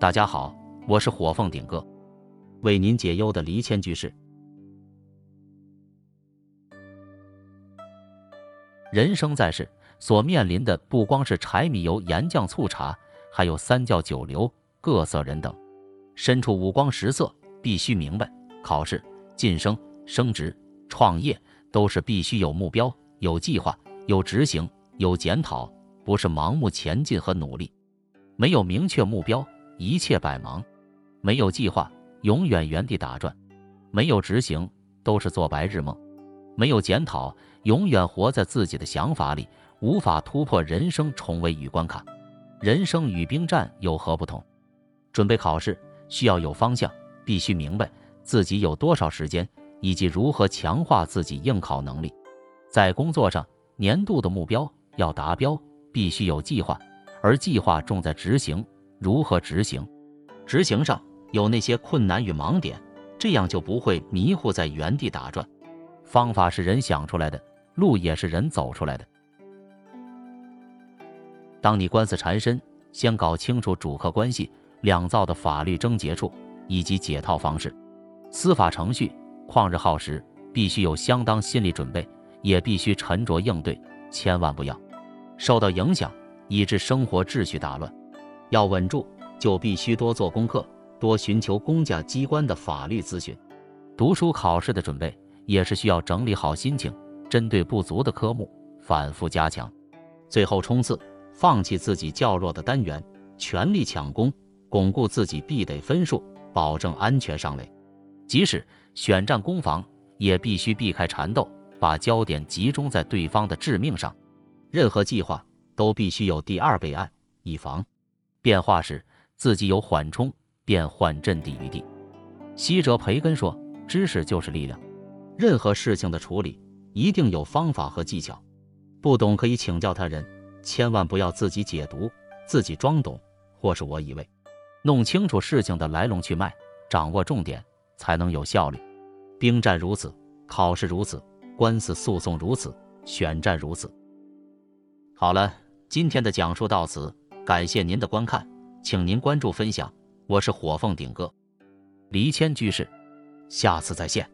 大家好，我是火凤顶哥，为您解忧的离谦居士。人生在世，所面临的不光是柴米油盐酱醋茶，还有三教九流、各色人等。身处五光十色，必须明白，考试、晋升、升职、创业，都是必须有目标、有计划、有执行、有检讨，不是盲目前进和努力。没有明确目标，一切百忙；没有计划，永远原地打转；没有执行，都是做白日梦；没有检讨，永远活在自己的想法里，无法突破人生重围与关卡。人生与兵战有何不同？准备考试需要有方向，必须明白自己有多少时间，以及如何强化自己应考能力。在工作上，年度的目标要达标，必须有计划。而计划重在执行，如何执行？执行上有那些困难与盲点，这样就不会迷糊在原地打转。方法是人想出来的，路也是人走出来的。当你官司缠身，先搞清楚主客关系、两造的法律症结处以及解套方式。司法程序旷日耗时，必须有相当心理准备，也必须沉着应对，千万不要受到影响。以致生活秩序大乱，要稳住，就必须多做功课，多寻求公家机关的法律咨询。读书考试的准备也是需要整理好心情，针对不足的科目反复加强，最后冲刺，放弃自己较弱的单元，全力抢攻，巩固自己必得分数，保证安全上垒。即使选战攻防，也必须避开缠斗，把焦点集中在对方的致命上。任何计划。都必须有第二备案，以防变化时自己有缓冲、变换阵地余地。西哲培根说：“知识就是力量。”任何事情的处理一定有方法和技巧，不懂可以请教他人，千万不要自己解读、自己装懂或是我以为。弄清楚事情的来龙去脉，掌握重点，才能有效率。兵战如此，考试如此，官司诉讼如此，选战如此。好了。今天的讲述到此，感谢您的观看，请您关注分享，我是火凤顶哥，离谦居士，下次再见。